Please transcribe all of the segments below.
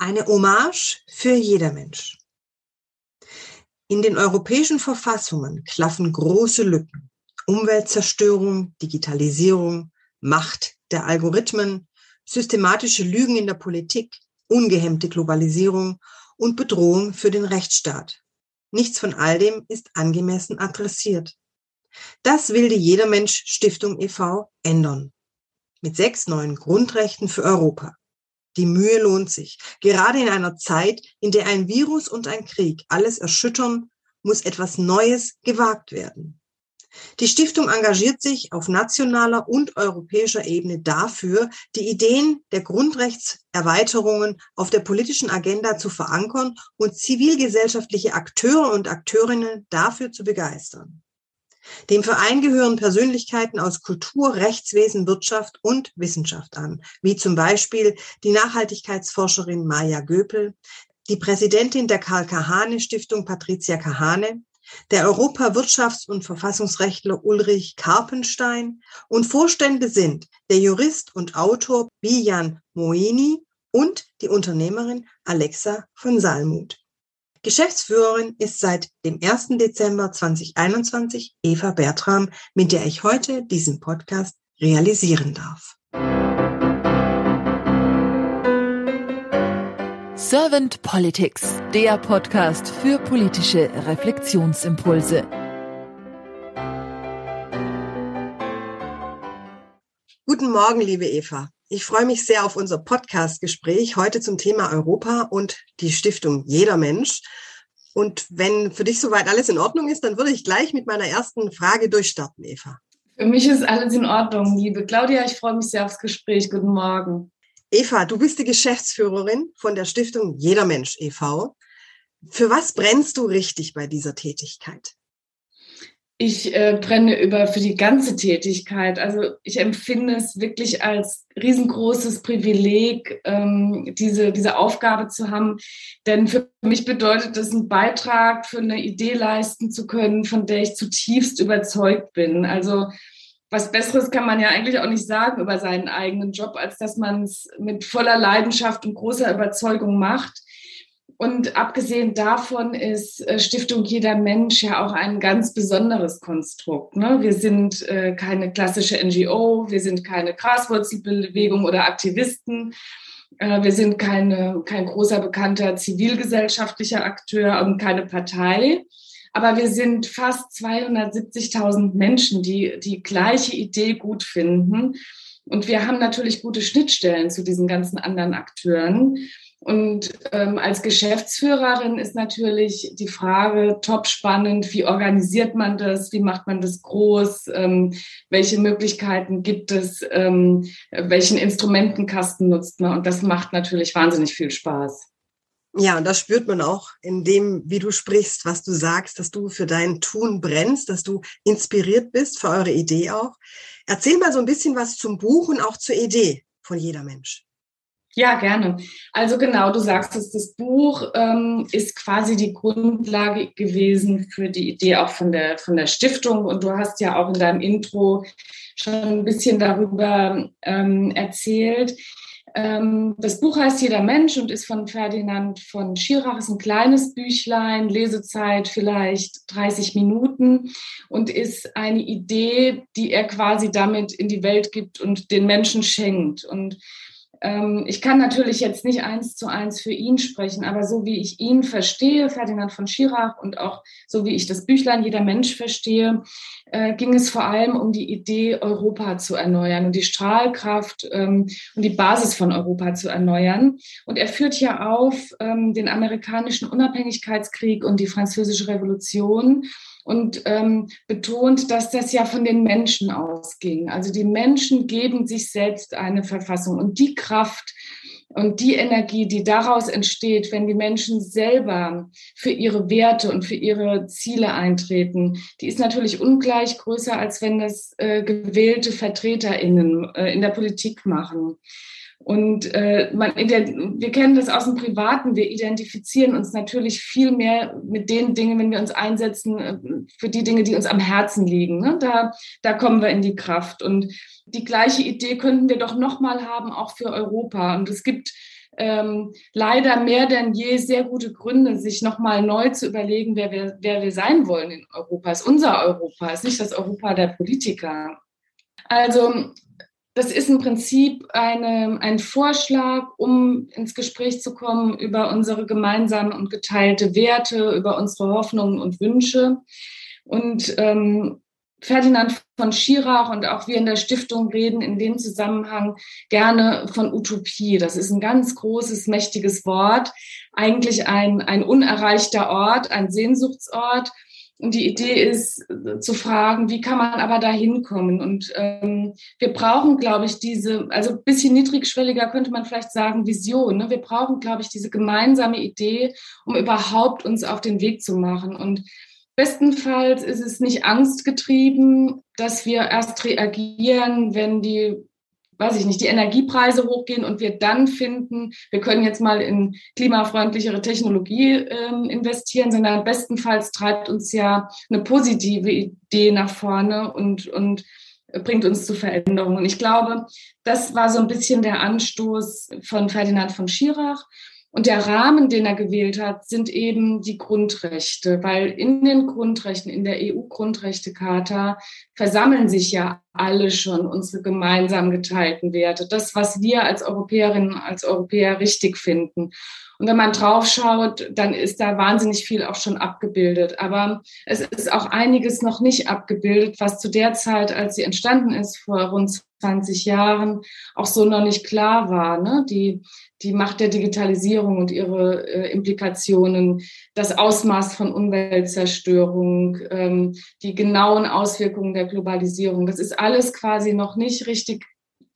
Eine Hommage für jeder Mensch. In den europäischen Verfassungen klaffen große Lücken. Umweltzerstörung, Digitalisierung, Macht der Algorithmen, systematische Lügen in der Politik, ungehemmte Globalisierung und Bedrohung für den Rechtsstaat. Nichts von all dem ist angemessen adressiert. Das will die Jeder Mensch Stiftung e.V. ändern. Mit sechs neuen Grundrechten für Europa. Die Mühe lohnt sich. Gerade in einer Zeit, in der ein Virus und ein Krieg alles erschüttern, muss etwas Neues gewagt werden. Die Stiftung engagiert sich auf nationaler und europäischer Ebene dafür, die Ideen der Grundrechtserweiterungen auf der politischen Agenda zu verankern und zivilgesellschaftliche Akteure und Akteurinnen dafür zu begeistern. Dem Verein gehören Persönlichkeiten aus Kultur, Rechtswesen, Wirtschaft und Wissenschaft an, wie zum Beispiel die Nachhaltigkeitsforscherin Maja Göpel, die Präsidentin der Karl Kahane Stiftung Patricia Kahane, der Europawirtschafts- und Verfassungsrechtler Ulrich Karpenstein und Vorstände sind der Jurist und Autor Bijan Moini und die Unternehmerin Alexa von Salmuth. Geschäftsführerin ist seit dem 1. Dezember 2021 Eva Bertram, mit der ich heute diesen Podcast realisieren darf. Servant Politics, der Podcast für politische Reflexionsimpulse. Guten Morgen, liebe Eva. Ich freue mich sehr auf unser Podcast-Gespräch heute zum Thema Europa und die Stiftung Jeder Mensch. Und wenn für dich soweit alles in Ordnung ist, dann würde ich gleich mit meiner ersten Frage durchstarten, Eva. Für mich ist alles in Ordnung, liebe Claudia. Ich freue mich sehr aufs Gespräch. Guten Morgen. Eva, du bist die Geschäftsführerin von der Stiftung Jeder Mensch e.V. Für was brennst du richtig bei dieser Tätigkeit? Ich äh, brenne über für die ganze Tätigkeit. Also ich empfinde es wirklich als riesengroßes Privileg, ähm, diese, diese Aufgabe zu haben. Denn für mich bedeutet es, einen Beitrag für eine Idee leisten zu können, von der ich zutiefst überzeugt bin. Also was Besseres kann man ja eigentlich auch nicht sagen über seinen eigenen Job, als dass man es mit voller Leidenschaft und großer Überzeugung macht. Und abgesehen davon ist äh, Stiftung Jeder Mensch ja auch ein ganz besonderes Konstrukt. Ne? Wir sind äh, keine klassische NGO, wir sind keine Graswurzelbewegung oder Aktivisten, äh, wir sind keine, kein großer bekannter zivilgesellschaftlicher Akteur und keine Partei. Aber wir sind fast 270.000 Menschen, die die gleiche Idee gut finden. Und wir haben natürlich gute Schnittstellen zu diesen ganzen anderen Akteuren. Und ähm, als Geschäftsführerin ist natürlich die Frage top spannend, wie organisiert man das, wie macht man das groß, ähm, welche Möglichkeiten gibt es, ähm, welchen Instrumentenkasten nutzt man. Und das macht natürlich wahnsinnig viel Spaß. Ja, und das spürt man auch in dem, wie du sprichst, was du sagst, dass du für dein Tun brennst, dass du inspiriert bist für eure Idee auch. Erzähl mal so ein bisschen was zum Buch und auch zur Idee von jeder Mensch. Ja, gerne. Also genau, du sagst es, das Buch ähm, ist quasi die Grundlage gewesen für die Idee auch von der, von der Stiftung. Und du hast ja auch in deinem Intro schon ein bisschen darüber ähm, erzählt. Ähm, das Buch heißt Jeder Mensch und ist von Ferdinand von Schirach, ist ein kleines Büchlein, Lesezeit vielleicht 30 Minuten und ist eine Idee, die er quasi damit in die Welt gibt und den Menschen schenkt. Und ich kann natürlich jetzt nicht eins zu eins für ihn sprechen, aber so wie ich ihn verstehe, Ferdinand von Schirach und auch so wie ich das Büchlein Jeder Mensch verstehe, äh, ging es vor allem um die Idee, Europa zu erneuern und die Strahlkraft ähm, und die Basis von Europa zu erneuern. Und er führt hier auf ähm, den amerikanischen Unabhängigkeitskrieg und die französische Revolution und ähm, betont, dass das ja von den Menschen ausging. Also die Menschen geben sich selbst eine Verfassung und die Kraft und die Energie, die daraus entsteht, wenn die Menschen selber für ihre Werte und für ihre Ziele eintreten, die ist natürlich ungleich größer, als wenn das äh, gewählte VertreterInnen äh, in der Politik machen. Und äh, man, wir kennen das aus dem Privaten. Wir identifizieren uns natürlich viel mehr mit den Dingen, wenn wir uns einsetzen äh, für die Dinge, die uns am Herzen liegen. Ne? Da, da kommen wir in die Kraft. Und die gleiche Idee könnten wir doch nochmal haben, auch für Europa. Und es gibt ähm, leider mehr denn je sehr gute Gründe, sich nochmal neu zu überlegen, wer wir, wer wir sein wollen in Europa. Es ist unser Europa, es ist nicht das Europa der Politiker. Also das ist im Prinzip eine, ein Vorschlag, um ins Gespräch zu kommen über unsere gemeinsamen und geteilte Werte, über unsere Hoffnungen und Wünsche. Und ähm, Ferdinand von Schirach und auch wir in der Stiftung reden in dem Zusammenhang gerne von Utopie. Das ist ein ganz großes, mächtiges Wort, eigentlich ein, ein unerreichter Ort, ein Sehnsuchtsort. Und die Idee ist äh, zu fragen, wie kann man aber da hinkommen? Und ähm, wir brauchen, glaube ich, diese, also ein bisschen niedrigschwelliger könnte man vielleicht sagen, Vision. Ne? Wir brauchen, glaube ich, diese gemeinsame Idee, um überhaupt uns auf den Weg zu machen. Und Bestenfalls ist es nicht angstgetrieben, dass wir erst reagieren, wenn die, weiß ich nicht, die Energiepreise hochgehen und wir dann finden, wir können jetzt mal in klimafreundlichere Technologie äh, investieren, sondern bestenfalls treibt uns ja eine positive Idee nach vorne und, und bringt uns zu Veränderungen. Ich glaube, das war so ein bisschen der Anstoß von Ferdinand von Schirach. Und der Rahmen, den er gewählt hat, sind eben die Grundrechte, weil in den Grundrechten, in der EU-Grundrechtecharta versammeln sich ja alle schon unsere gemeinsam geteilten Werte. Das, was wir als Europäerinnen, als Europäer richtig finden. Und wenn man draufschaut, dann ist da wahnsinnig viel auch schon abgebildet. Aber es ist auch einiges noch nicht abgebildet, was zu der Zeit, als sie entstanden ist, vor rund 20 Jahren, auch so noch nicht klar war. Ne? Die, die Macht der Digitalisierung und ihre äh, Implikationen, das Ausmaß von Umweltzerstörung, ähm, die genauen Auswirkungen der Globalisierung. Das ist alles quasi noch nicht richtig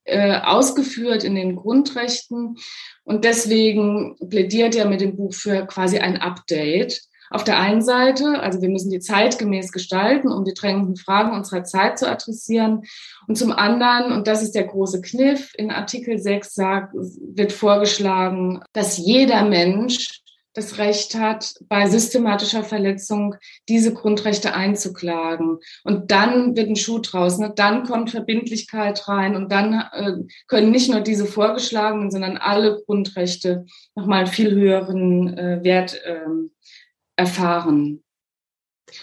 äh, ausgeführt in den Grundrechten. Und deswegen plädiert er mit dem Buch für quasi ein Update. Auf der einen Seite, also wir müssen die zeitgemäß gestalten, um die drängenden Fragen unserer Zeit zu adressieren. Und zum anderen, und das ist der große Kniff, in Artikel 6 sagt, wird vorgeschlagen, dass jeder Mensch das Recht hat, bei systematischer Verletzung diese Grundrechte einzuklagen. Und dann wird ein Schuh draus. Ne? Dann kommt Verbindlichkeit rein und dann äh, können nicht nur diese vorgeschlagenen, sondern alle Grundrechte nochmal einen viel höheren äh, Wert äh, erfahren.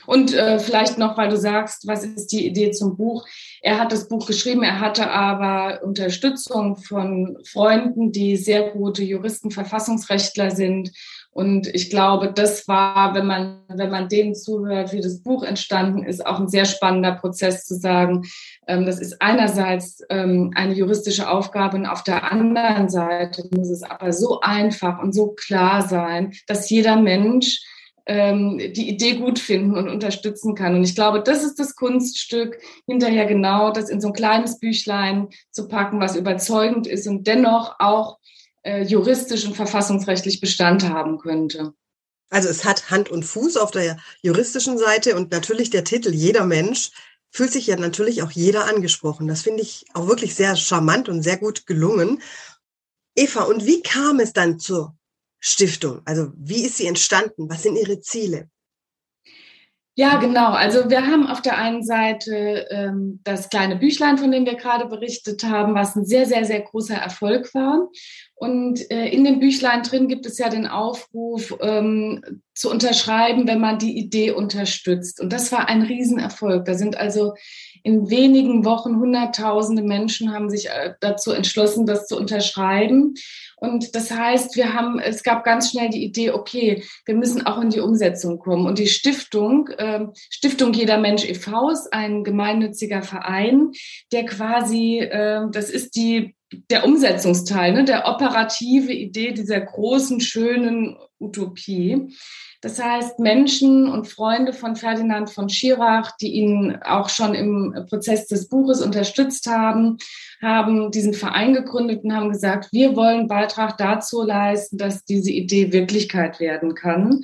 Und äh, vielleicht noch, weil du sagst, was ist die Idee zum Buch? Er hat das Buch geschrieben, er hatte aber Unterstützung von Freunden, die sehr gute Juristen, Verfassungsrechtler sind und ich glaube, das war, wenn man, wenn man denen zuhört, wie das Buch entstanden ist, auch ein sehr spannender Prozess zu sagen, ähm, das ist einerseits ähm, eine juristische Aufgabe und auf der anderen Seite muss es aber so einfach und so klar sein, dass jeder Mensch ähm, die Idee gut finden und unterstützen kann. Und ich glaube, das ist das Kunststück, hinterher genau das in so ein kleines Büchlein zu packen, was überzeugend ist und dennoch auch äh, juristisch und verfassungsrechtlich Bestand haben könnte. Also es hat Hand und Fuß auf der juristischen Seite und natürlich der Titel Jeder Mensch fühlt sich ja natürlich auch jeder angesprochen. Das finde ich auch wirklich sehr charmant und sehr gut gelungen. Eva, und wie kam es dann zur Stiftung? Also wie ist sie entstanden? Was sind ihre Ziele? Ja, genau. Also wir haben auf der einen Seite ähm, das kleine Büchlein, von dem wir gerade berichtet haben, was ein sehr, sehr, sehr großer Erfolg war. Und äh, in dem Büchlein drin gibt es ja den Aufruf ähm, zu unterschreiben, wenn man die Idee unterstützt. Und das war ein Riesenerfolg. Da sind also in wenigen Wochen Hunderttausende Menschen haben sich äh, dazu entschlossen, das zu unterschreiben. Und das heißt, wir haben, es gab ganz schnell die Idee, okay, wir müssen auch in die Umsetzung kommen. Und die Stiftung, äh, Stiftung Jeder Mensch e.V. ist ein gemeinnütziger Verein, der quasi, äh, das ist die der Umsetzungsteil, ne, der operative Idee dieser großen, schönen Utopie. Das heißt, Menschen und Freunde von Ferdinand von Schirach, die ihn auch schon im Prozess des Buches unterstützt haben, haben diesen Verein gegründet und haben gesagt, wir wollen Beitrag dazu leisten, dass diese Idee Wirklichkeit werden kann.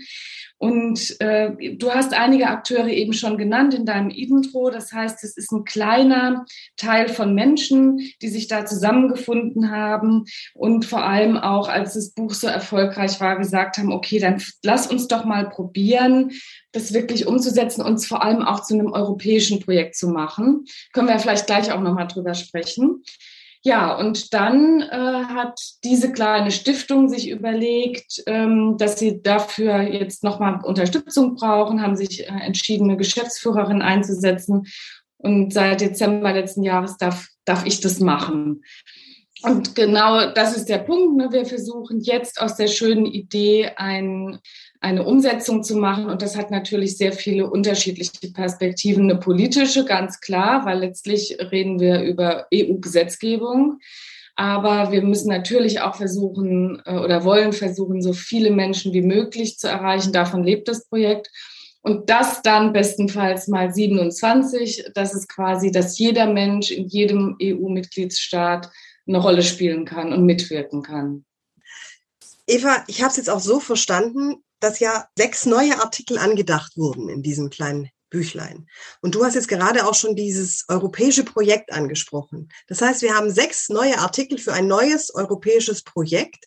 Und äh, du hast einige Akteure eben schon genannt in deinem Intro. Das heißt, es ist ein kleiner Teil von Menschen, die sich da zusammengefunden haben und vor allem auch, als das Buch so erfolgreich war, gesagt haben, okay, dann lass uns doch mal probieren, das wirklich umzusetzen und vor allem auch zu einem europäischen Projekt zu machen. Können wir vielleicht gleich auch nochmal drüber sprechen. Ja, und dann äh, hat diese kleine Stiftung sich überlegt, ähm, dass sie dafür jetzt nochmal Unterstützung brauchen, haben sich äh, entschieden, eine Geschäftsführerin einzusetzen. Und seit Dezember letzten Jahres darf, darf ich das machen. Und genau das ist der Punkt. Ne? Wir versuchen jetzt aus der schönen Idee ein, eine Umsetzung zu machen. Und das hat natürlich sehr viele unterschiedliche Perspektiven. Eine politische, ganz klar, weil letztlich reden wir über EU-Gesetzgebung. Aber wir müssen natürlich auch versuchen äh, oder wollen versuchen, so viele Menschen wie möglich zu erreichen. Davon lebt das Projekt. Und das dann bestenfalls mal 27. Das ist quasi, dass jeder Mensch in jedem EU-Mitgliedsstaat eine Rolle spielen kann und mitwirken kann. Eva, ich habe es jetzt auch so verstanden, dass ja sechs neue Artikel angedacht wurden in diesem kleinen Büchlein. Und du hast jetzt gerade auch schon dieses europäische Projekt angesprochen. Das heißt, wir haben sechs neue Artikel für ein neues europäisches Projekt,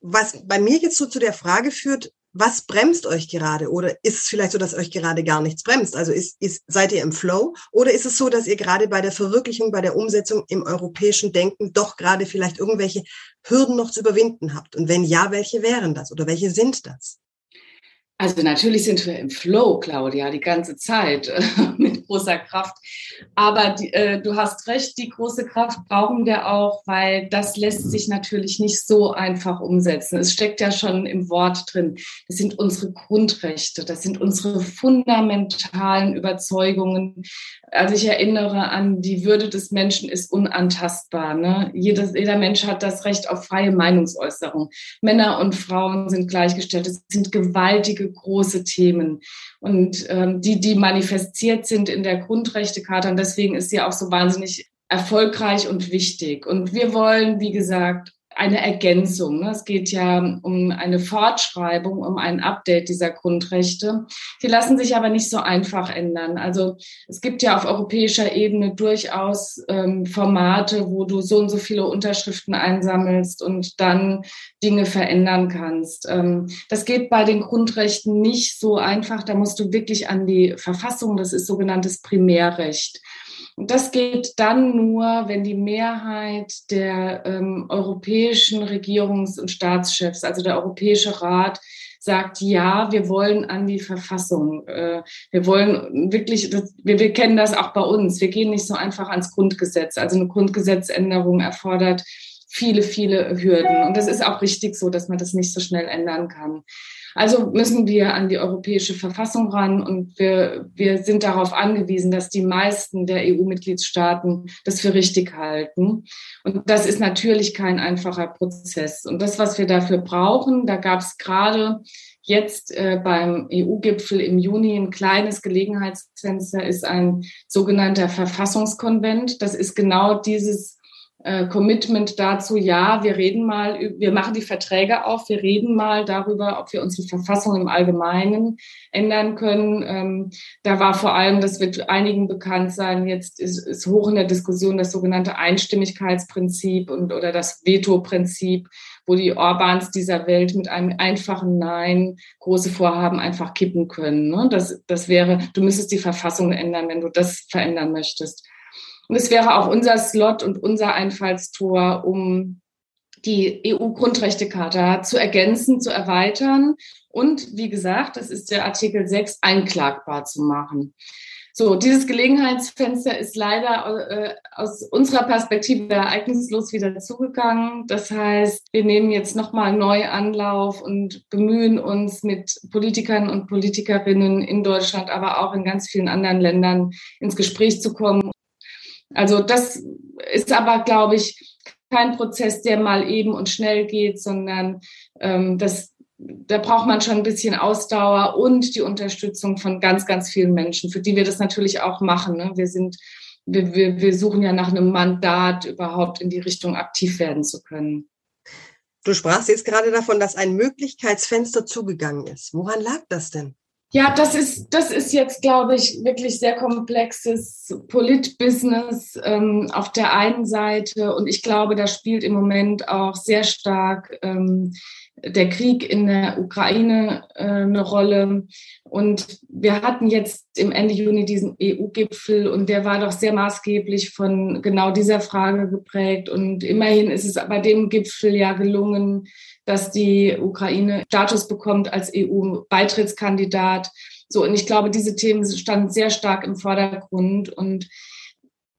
was bei mir jetzt so zu der Frage führt, was bremst euch gerade? Oder ist es vielleicht so, dass euch gerade gar nichts bremst? Also ist, ist, seid ihr im Flow? Oder ist es so, dass ihr gerade bei der Verwirklichung, bei der Umsetzung im europäischen Denken doch gerade vielleicht irgendwelche Hürden noch zu überwinden habt? Und wenn ja, welche wären das? Oder welche sind das? Also natürlich sind wir im Flow, Claudia, die ganze Zeit mit großer Kraft. Aber die, äh, du hast recht, die große Kraft brauchen wir auch, weil das lässt sich natürlich nicht so einfach umsetzen. Es steckt ja schon im Wort drin. Das sind unsere Grundrechte, das sind unsere fundamentalen Überzeugungen. Also ich erinnere an, die Würde des Menschen ist unantastbar. Ne? Jedes, jeder Mensch hat das Recht auf freie Meinungsäußerung. Männer und Frauen sind gleichgestellt. Es sind gewaltige, große Themen. Und ähm, die, die manifestiert sind in der Grundrechtecharta. Und deswegen ist sie auch so wahnsinnig erfolgreich und wichtig. Und wir wollen, wie gesagt, eine Ergänzung. Ne? Es geht ja um eine Fortschreibung, um ein Update dieser Grundrechte. Die lassen sich aber nicht so einfach ändern. Also es gibt ja auf europäischer Ebene durchaus ähm, Formate, wo du so und so viele Unterschriften einsammelst und dann Dinge verändern kannst. Ähm, das geht bei den Grundrechten nicht so einfach. Da musst du wirklich an die Verfassung, das ist sogenanntes Primärrecht. Und das geht dann nur, wenn die Mehrheit der ähm, europäischen Regierungs- und Staatschefs, also der Europäische Rat, sagt, ja, wir wollen an die Verfassung. Äh, wir wollen wirklich, wir, wir kennen das auch bei uns. Wir gehen nicht so einfach ans Grundgesetz. Also eine Grundgesetzänderung erfordert viele, viele Hürden. Und das ist auch richtig so, dass man das nicht so schnell ändern kann. Also müssen wir an die europäische Verfassung ran und wir, wir sind darauf angewiesen, dass die meisten der EU-Mitgliedstaaten das für richtig halten. Und das ist natürlich kein einfacher Prozess. Und das, was wir dafür brauchen, da gab es gerade jetzt äh, beim EU-Gipfel im Juni ein kleines Gelegenheitsfenster, ist ein sogenannter Verfassungskonvent. Das ist genau dieses äh, Commitment dazu, ja, wir reden mal, wir machen die Verträge auf, wir reden mal darüber, ob wir unsere Verfassung im Allgemeinen ändern können. Ähm, da war vor allem, das wird einigen bekannt sein, jetzt ist, ist hoch in der Diskussion das sogenannte Einstimmigkeitsprinzip und oder das Veto-Prinzip, wo die Orbans dieser Welt mit einem einfachen Nein große Vorhaben einfach kippen können. Ne? Das, das wäre, du müsstest die Verfassung ändern, wenn du das verändern möchtest. Und es wäre auch unser Slot und unser Einfallstor, um die EU-Grundrechtecharta zu ergänzen, zu erweitern und, wie gesagt, das ist der Artikel 6, einklagbar zu machen. So, dieses Gelegenheitsfenster ist leider äh, aus unserer Perspektive ereignislos wieder zugegangen. Das heißt, wir nehmen jetzt nochmal neu Anlauf und bemühen uns mit Politikern und Politikerinnen in Deutschland, aber auch in ganz vielen anderen Ländern ins Gespräch zu kommen also das ist aber, glaube ich, kein Prozess, der mal eben und schnell geht, sondern ähm, das, da braucht man schon ein bisschen Ausdauer und die Unterstützung von ganz, ganz vielen Menschen, für die wir das natürlich auch machen. Ne? Wir sind, wir, wir, wir suchen ja nach einem Mandat, überhaupt in die Richtung aktiv werden zu können. Du sprachst jetzt gerade davon, dass ein Möglichkeitsfenster zugegangen ist. Woran lag das denn? Ja, das ist, das ist jetzt, glaube ich, wirklich sehr komplexes Politbusiness ähm, auf der einen Seite. Und ich glaube, da spielt im Moment auch sehr stark ähm, der Krieg in der Ukraine äh, eine Rolle. Und wir hatten jetzt im Ende Juni diesen EU-Gipfel und der war doch sehr maßgeblich von genau dieser Frage geprägt. Und immerhin ist es bei dem Gipfel ja gelungen, dass die Ukraine Status bekommt als EU-Beitrittskandidat. So, und ich glaube, diese Themen standen sehr stark im Vordergrund und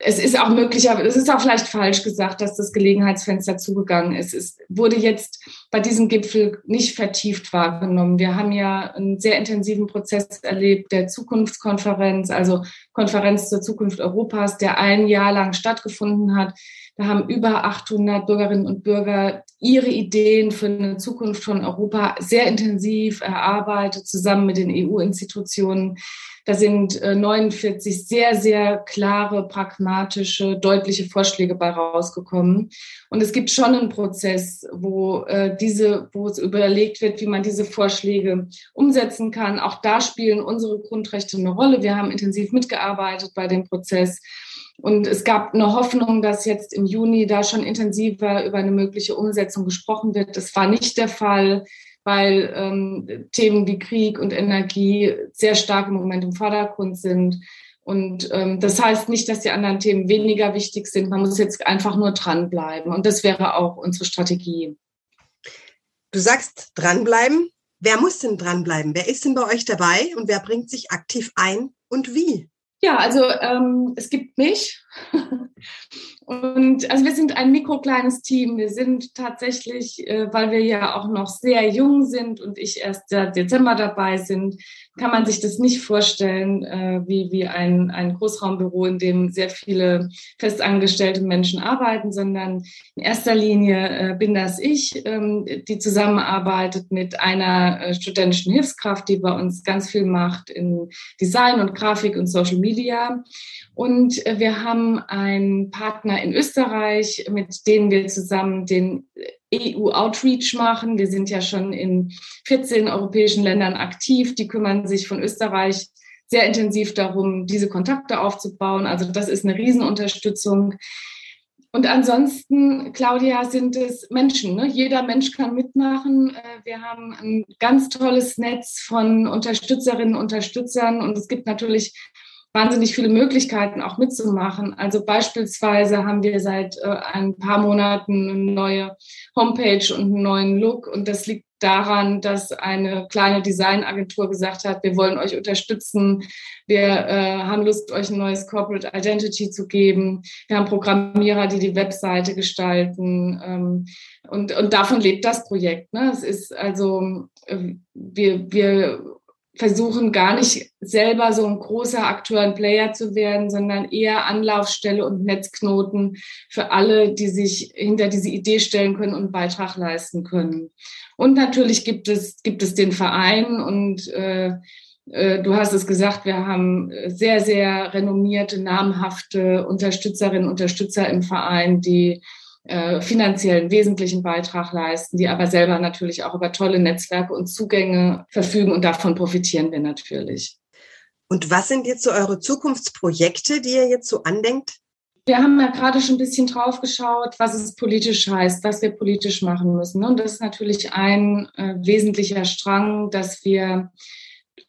es ist auch möglich, aber es ist auch vielleicht falsch gesagt, dass das Gelegenheitsfenster zugegangen ist. Es wurde jetzt bei diesem Gipfel nicht vertieft wahrgenommen. Wir haben ja einen sehr intensiven Prozess erlebt der Zukunftskonferenz, also Konferenz zur Zukunft Europas, der ein Jahr lang stattgefunden hat. Da haben über 800 Bürgerinnen und Bürger ihre Ideen für eine Zukunft von Europa sehr intensiv erarbeitet, zusammen mit den EU-Institutionen. Da sind 49 äh, sehr, sehr klare, pragmatische, deutliche Vorschläge bei rausgekommen. Und es gibt schon einen Prozess, wo äh, diese, wo es überlegt wird, wie man diese Vorschläge umsetzen kann. Auch da spielen unsere Grundrechte eine Rolle. Wir haben intensiv mitgearbeitet bei dem Prozess. Und es gab eine Hoffnung, dass jetzt im Juni da schon intensiver über eine mögliche Umsetzung gesprochen wird. Das war nicht der Fall weil ähm, Themen wie Krieg und Energie sehr stark im Moment im Vordergrund sind. Und ähm, das heißt nicht, dass die anderen Themen weniger wichtig sind. Man muss jetzt einfach nur dranbleiben. Und das wäre auch unsere Strategie. Du sagst dranbleiben. Wer muss denn dranbleiben? Wer ist denn bei euch dabei und wer bringt sich aktiv ein und wie? Ja, also ähm, es gibt mich. Und also wir sind ein mikrokleines Team. Wir sind tatsächlich, äh, weil wir ja auch noch sehr jung sind und ich erst seit Dezember dabei sind, kann man sich das nicht vorstellen äh, wie, wie ein, ein Großraumbüro, in dem sehr viele festangestellte Menschen arbeiten, sondern in erster Linie äh, bin das ich, ähm, die zusammenarbeitet mit einer äh, studentischen Hilfskraft, die bei uns ganz viel macht in Design und Grafik und Social Media. Und äh, wir haben einen Partner in Österreich, mit dem wir zusammen den EU-Outreach machen. Wir sind ja schon in 14 europäischen Ländern aktiv. Die kümmern sich von Österreich sehr intensiv darum, diese Kontakte aufzubauen. Also das ist eine Riesenunterstützung. Und ansonsten, Claudia, sind es Menschen. Ne? Jeder Mensch kann mitmachen. Äh, wir haben ein ganz tolles Netz von Unterstützerinnen und Unterstützern. Und es gibt natürlich wahnsinnig viele Möglichkeiten auch mitzumachen. Also beispielsweise haben wir seit äh, ein paar Monaten eine neue Homepage und einen neuen Look und das liegt daran, dass eine kleine Designagentur gesagt hat, wir wollen euch unterstützen, wir äh, haben Lust, euch ein neues Corporate Identity zu geben. Wir haben Programmierer, die die Webseite gestalten. Ähm, und, und davon lebt das Projekt. Ne? Es ist also, äh, wir, wir versuchen gar nicht selber so ein großer Akteur und Player zu werden, sondern eher Anlaufstelle und Netzknoten für alle, die sich hinter diese Idee stellen können und einen Beitrag leisten können. Und natürlich gibt es, gibt es den Verein und äh, äh Du hast es gesagt, wir haben sehr, sehr renommierte, namhafte Unterstützerinnen und Unterstützer im Verein, die äh, finanziellen wesentlichen Beitrag leisten, die aber selber natürlich auch über tolle Netzwerke und Zugänge verfügen und davon profitieren wir natürlich. Und was sind jetzt so eure Zukunftsprojekte, die ihr jetzt so andenkt? Wir haben ja gerade schon ein bisschen drauf geschaut, was es politisch heißt, was wir politisch machen müssen. Und das ist natürlich ein äh, wesentlicher Strang, dass wir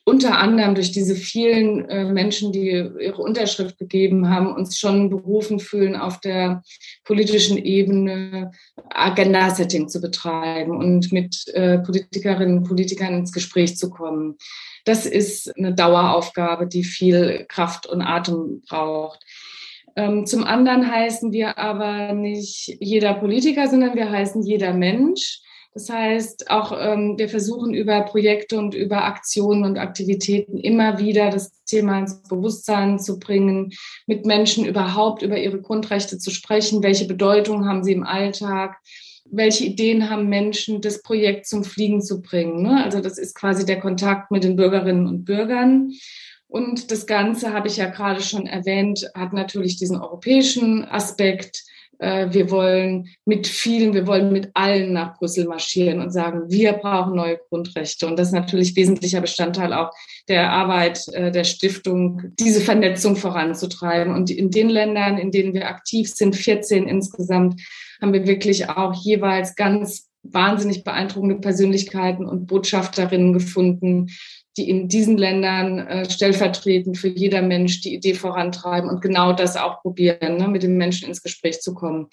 unter anderem durch diese vielen äh, Menschen, die ihre Unterschrift gegeben haben, uns schon berufen fühlen, auf der politischen Ebene Agenda-Setting zu betreiben und mit äh, Politikerinnen und Politikern ins Gespräch zu kommen. Das ist eine Daueraufgabe, die viel Kraft und Atem braucht. Ähm, zum anderen heißen wir aber nicht jeder Politiker, sondern wir heißen jeder Mensch das heißt, auch ähm, wir versuchen über Projekte und über Aktionen und Aktivitäten immer wieder das Thema ins Bewusstsein zu bringen, mit Menschen überhaupt über ihre Grundrechte zu sprechen. Welche Bedeutung haben sie im Alltag? Welche Ideen haben Menschen, das Projekt zum Fliegen zu bringen? Ne? Also das ist quasi der Kontakt mit den Bürgerinnen und Bürgern. Und das Ganze, habe ich ja gerade schon erwähnt, hat natürlich diesen europäischen Aspekt wir wollen mit vielen, wir wollen mit allen nach Brüssel marschieren und sagen, wir brauchen neue Grundrechte. Und das ist natürlich wesentlicher Bestandteil auch der Arbeit äh, der Stiftung, diese Vernetzung voranzutreiben. Und in den Ländern, in denen wir aktiv sind, 14 insgesamt, haben wir wirklich auch jeweils ganz wahnsinnig beeindruckende Persönlichkeiten und Botschafterinnen gefunden, die in diesen Ländern äh, stellvertretend für jeder Mensch die Idee vorantreiben und genau das auch probieren, ne, mit den Menschen ins Gespräch zu kommen.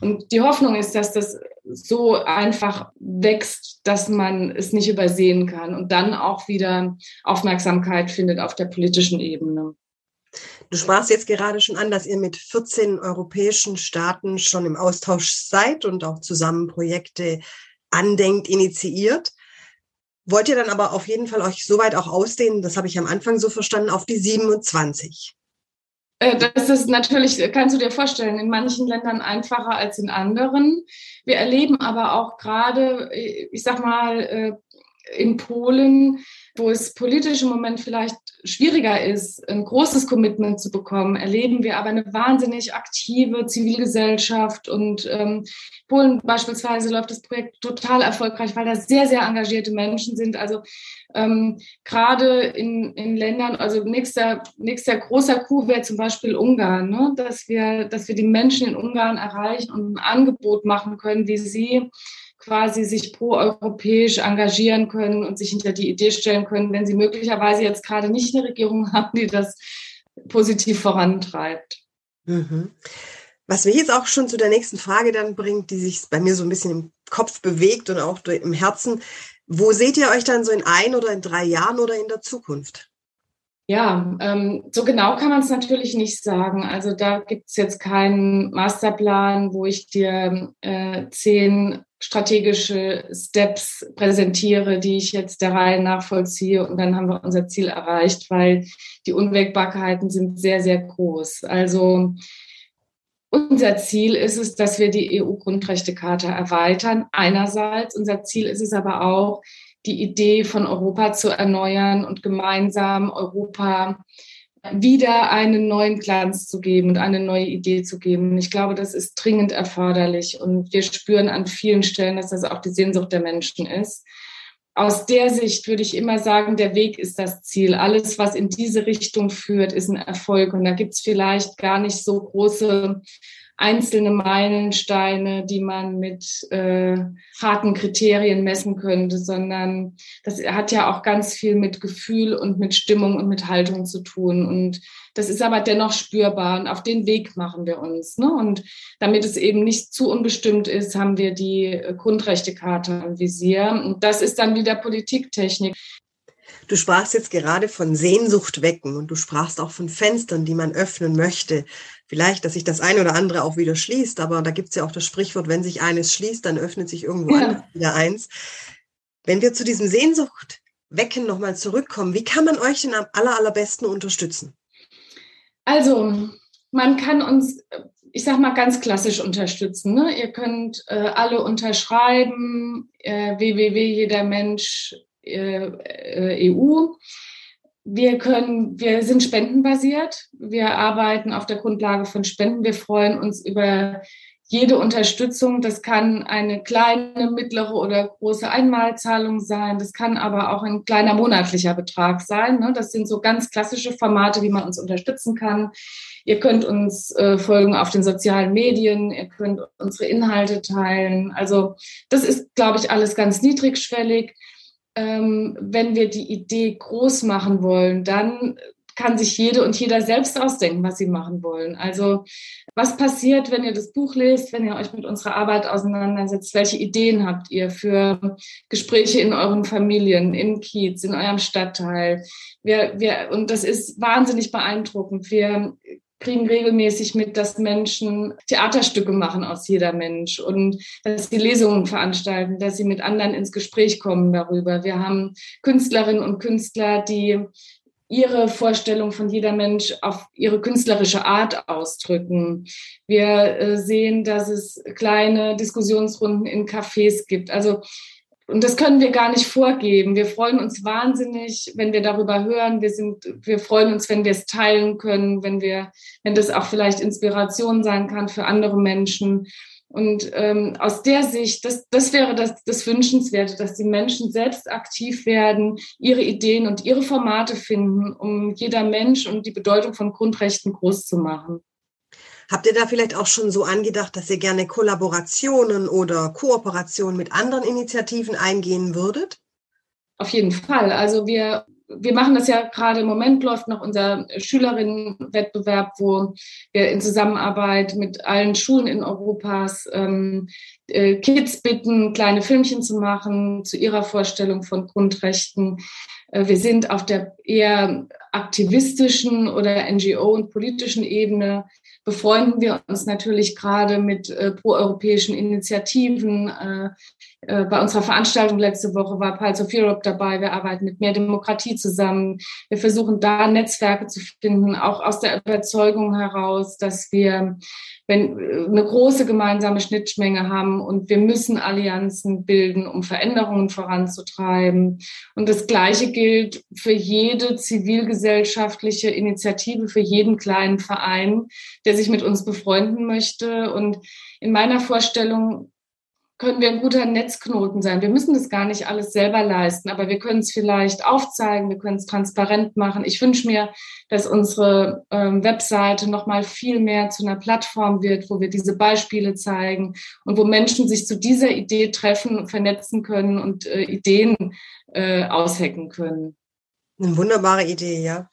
Und die Hoffnung ist, dass das so einfach wächst, dass man es nicht übersehen kann und dann auch wieder Aufmerksamkeit findet auf der politischen Ebene. Du sprachst jetzt gerade schon an, dass ihr mit 14 europäischen Staaten schon im Austausch seid und auch zusammen Projekte andenkt, initiiert. Wollt ihr dann aber auf jeden Fall euch soweit auch ausdehnen, das habe ich am Anfang so verstanden, auf die 27? Äh, das ist natürlich, kannst du dir vorstellen, in manchen Ländern einfacher als in anderen. Wir erleben aber auch gerade, ich sag mal, äh, in Polen, wo es politisch im Moment vielleicht schwieriger ist, ein großes Commitment zu bekommen, erleben wir aber eine wahnsinnig aktive Zivilgesellschaft. Und ähm, Polen beispielsweise läuft das Projekt total erfolgreich, weil da sehr, sehr engagierte Menschen sind. Also ähm, gerade in, in Ländern, also nächster, nächster großer Coup wäre zum Beispiel Ungarn, ne? dass, wir, dass wir die Menschen in Ungarn erreichen und ein Angebot machen können, wie sie quasi sich pro-europäisch engagieren können und sich hinter die Idee stellen können, wenn sie möglicherweise jetzt gerade nicht eine Regierung haben, die das positiv vorantreibt. Mhm. Was mich jetzt auch schon zu der nächsten Frage dann bringt, die sich bei mir so ein bisschen im Kopf bewegt und auch im Herzen. Wo seht ihr euch dann so in ein oder in drei Jahren oder in der Zukunft? Ja, ähm, so genau kann man es natürlich nicht sagen. Also da gibt es jetzt keinen Masterplan, wo ich dir äh, zehn strategische Steps präsentiere, die ich jetzt der Reihe nachvollziehe und dann haben wir unser Ziel erreicht, weil die Unwägbarkeiten sind sehr, sehr groß. Also unser Ziel ist es, dass wir die EU-Grundrechtecharta erweitern. Einerseits, unser Ziel ist es aber auch, die Idee von Europa zu erneuern und gemeinsam Europa wieder einen neuen Glanz zu geben und eine neue Idee zu geben. Ich glaube, das ist dringend erforderlich und wir spüren an vielen Stellen, dass das auch die Sehnsucht der Menschen ist. Aus der Sicht würde ich immer sagen, der Weg ist das Ziel. Alles, was in diese Richtung führt, ist ein Erfolg. Und da gibt es vielleicht gar nicht so große einzelne Meilensteine, die man mit äh, harten Kriterien messen könnte, sondern das hat ja auch ganz viel mit Gefühl und mit Stimmung und mit Haltung zu tun. Und das ist aber dennoch spürbar und auf den Weg machen wir uns. Ne? Und damit es eben nicht zu unbestimmt ist, haben wir die Grundrechtecharta im Visier. Und das ist dann wieder Politiktechnik. Du sprachst jetzt gerade von Sehnsucht wecken und du sprachst auch von Fenstern, die man öffnen möchte. Vielleicht, dass sich das eine oder andere auch wieder schließt, aber da gibt es ja auch das Sprichwort, wenn sich eines schließt, dann öffnet sich irgendwo ja. wieder eins. Wenn wir zu diesem Sehnsucht wecken nochmal zurückkommen, wie kann man euch denn am aller, allerbesten unterstützen? Also, man kann uns, ich sag mal, ganz klassisch unterstützen. Ne? Ihr könnt äh, alle unterschreiben, äh, www.jedermensch äh, äh, EU. Wir können, wir sind spendenbasiert. Wir arbeiten auf der Grundlage von Spenden. Wir freuen uns über jede Unterstützung. Das kann eine kleine, mittlere oder große Einmalzahlung sein. Das kann aber auch ein kleiner monatlicher Betrag sein. Ne? Das sind so ganz klassische Formate, wie man uns unterstützen kann. Ihr könnt uns äh, folgen auf den sozialen Medien. Ihr könnt unsere Inhalte teilen. Also das ist, glaube ich, alles ganz niedrigschwellig ähm, wenn wir die Idee groß machen wollen, dann kann sich jede und jeder selbst ausdenken, was sie machen wollen. Also was passiert, wenn ihr das Buch lest, wenn ihr euch mit unserer Arbeit auseinandersetzt? Welche Ideen habt ihr für Gespräche in euren Familien, im Kiez, in eurem Stadtteil? Wir, wir, und das ist wahnsinnig beeindruckend. Wir kriegen regelmäßig mit, dass Menschen Theaterstücke machen aus jeder Mensch und dass sie Lesungen veranstalten, dass sie mit anderen ins Gespräch kommen darüber. Wir haben Künstlerinnen und Künstler, die ihre Vorstellung von jeder Mensch auf ihre künstlerische Art ausdrücken. Wir äh, sehen, dass es kleine Diskussionsrunden in Cafés gibt. Also und das können wir gar nicht vorgeben. Wir freuen uns wahnsinnig, wenn wir darüber hören. Wir sind, wir freuen uns, wenn wir es teilen können, wenn wir, wenn das auch vielleicht Inspiration sein kann für andere Menschen. Und ähm, aus der Sicht, das, das wäre das, das Wünschenswerte, dass die Menschen selbst aktiv werden, ihre Ideen und ihre Formate finden, um jeder Mensch und die Bedeutung von Grundrechten groß zu machen. Habt ihr da vielleicht auch schon so angedacht, dass ihr gerne Kollaborationen oder Kooperationen mit anderen Initiativen eingehen würdet? Auf jeden Fall. Also wir, wir machen das ja gerade im Moment, läuft noch unser Schülerinnenwettbewerb, wo wir in Zusammenarbeit mit allen Schulen in Europas ähm, äh, Kids bitten, kleine Filmchen zu machen zu ihrer Vorstellung von Grundrechten. Äh, wir sind auf der eher aktivistischen oder NGO und politischen Ebene befreunden wir uns natürlich gerade mit äh, proeuropäischen Initiativen. Äh, bei unserer Veranstaltung letzte Woche war Pulse of Europe dabei. Wir arbeiten mit mehr Demokratie zusammen. Wir versuchen da Netzwerke zu finden, auch aus der Überzeugung heraus, dass wir wenn äh, eine große gemeinsame Schnittmenge haben und wir müssen Allianzen bilden, um Veränderungen voranzutreiben. Und das Gleiche gilt für jede zivilgesellschaftliche Initiative, für jeden kleinen Verein, der sich mit uns befreunden möchte. Und in meiner Vorstellung können wir ein guter Netzknoten sein. Wir müssen das gar nicht alles selber leisten, aber wir können es vielleicht aufzeigen, wir können es transparent machen. Ich wünsche mir, dass unsere ähm, Webseite noch mal viel mehr zu einer Plattform wird, wo wir diese Beispiele zeigen und wo Menschen sich zu dieser Idee treffen, vernetzen können und äh, Ideen äh, aushacken können. Eine wunderbare Idee, ja.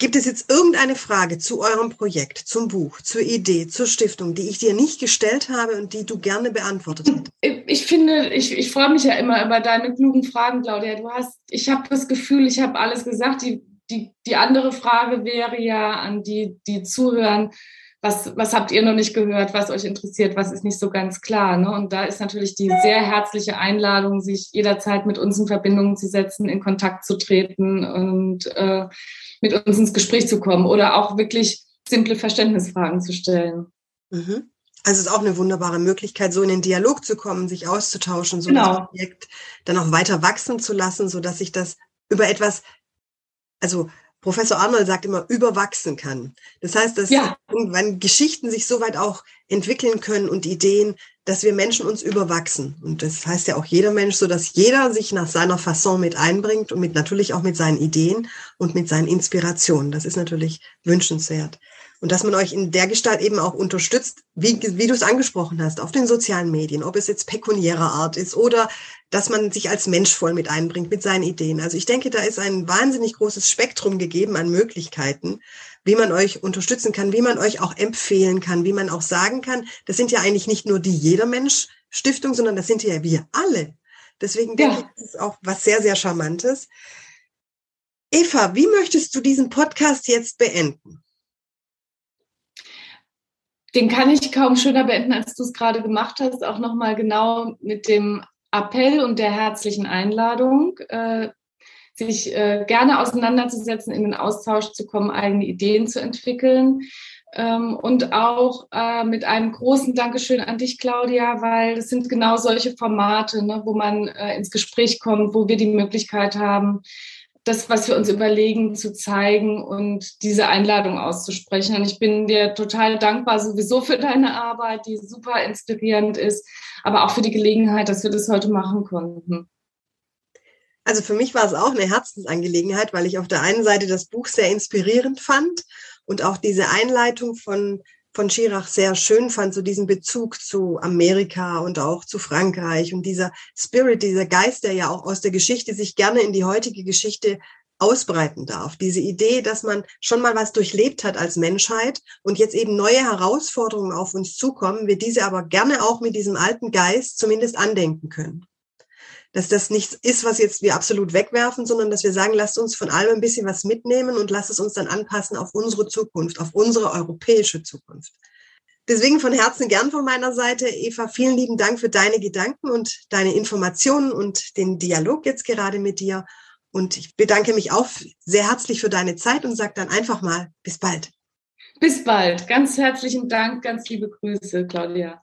Gibt es jetzt irgendeine Frage zu eurem Projekt, zum Buch, zur Idee, zur Stiftung, die ich dir nicht gestellt habe und die du gerne beantwortet hättest? Ich finde, ich, ich freue mich ja immer über deine klugen Fragen, Claudia. Du hast, ich habe das Gefühl, ich habe alles gesagt. Die, die, die andere Frage wäre ja an die, die zuhören, was, was habt ihr noch nicht gehört, was euch interessiert, was ist nicht so ganz klar. Ne? Und da ist natürlich die sehr herzliche Einladung, sich jederzeit mit uns in Verbindung zu setzen, in Kontakt zu treten und äh, mit uns ins Gespräch zu kommen oder auch wirklich simple Verständnisfragen zu stellen. Mhm. Also es ist auch eine wunderbare Möglichkeit, so in den Dialog zu kommen, sich auszutauschen, so genau. das Projekt dann auch weiter wachsen zu lassen, so dass sich das über etwas, also Professor Arnold sagt immer, überwachsen kann. Das heißt, dass ja. irgendwann Geschichten sich so weit auch entwickeln können und Ideen, dass wir Menschen uns überwachsen. Und das heißt ja auch jeder Mensch, so dass jeder sich nach seiner Fasson mit einbringt und mit natürlich auch mit seinen Ideen und mit seinen Inspirationen. Das ist natürlich wünschenswert. Und dass man euch in der Gestalt eben auch unterstützt, wie, wie du es angesprochen hast, auf den sozialen Medien, ob es jetzt pekuniärer Art ist oder dass man sich als Mensch voll mit einbringt mit seinen Ideen. Also ich denke, da ist ein wahnsinnig großes Spektrum gegeben an Möglichkeiten, wie man euch unterstützen kann, wie man euch auch empfehlen kann, wie man auch sagen kann, das sind ja eigentlich nicht nur die Jeder Mensch Stiftung, sondern das sind ja wir alle. Deswegen denke ja. ich, das ist auch was sehr, sehr Charmantes. Eva, wie möchtest du diesen Podcast jetzt beenden? Den kann ich kaum schöner beenden, als du es gerade gemacht hast. Auch nochmal genau mit dem Appell und der herzlichen Einladung, äh, sich äh, gerne auseinanderzusetzen, in den Austausch zu kommen, eigene Ideen zu entwickeln. Ähm, und auch äh, mit einem großen Dankeschön an dich, Claudia, weil das sind genau solche Formate, ne, wo man äh, ins Gespräch kommt, wo wir die Möglichkeit haben, das, was wir uns überlegen, zu zeigen und diese Einladung auszusprechen. Und ich bin dir total dankbar sowieso für deine Arbeit, die super inspirierend ist, aber auch für die Gelegenheit, dass wir das heute machen konnten. Also für mich war es auch eine Herzensangelegenheit, weil ich auf der einen Seite das Buch sehr inspirierend fand und auch diese Einleitung von von Schirach sehr schön fand, so diesen Bezug zu Amerika und auch zu Frankreich und dieser Spirit, dieser Geist, der ja auch aus der Geschichte sich gerne in die heutige Geschichte ausbreiten darf. Diese Idee, dass man schon mal was durchlebt hat als Menschheit und jetzt eben neue Herausforderungen auf uns zukommen, wir diese aber gerne auch mit diesem alten Geist zumindest andenken können dass das nichts ist, was jetzt wir absolut wegwerfen, sondern dass wir sagen, lasst uns von allem ein bisschen was mitnehmen und lasst es uns dann anpassen auf unsere Zukunft, auf unsere europäische Zukunft. Deswegen von Herzen gern von meiner Seite, Eva, vielen lieben Dank für deine Gedanken und deine Informationen und den Dialog jetzt gerade mit dir. Und ich bedanke mich auch sehr herzlich für deine Zeit und sage dann einfach mal bis bald. Bis bald. Ganz herzlichen Dank, ganz liebe Grüße, Claudia.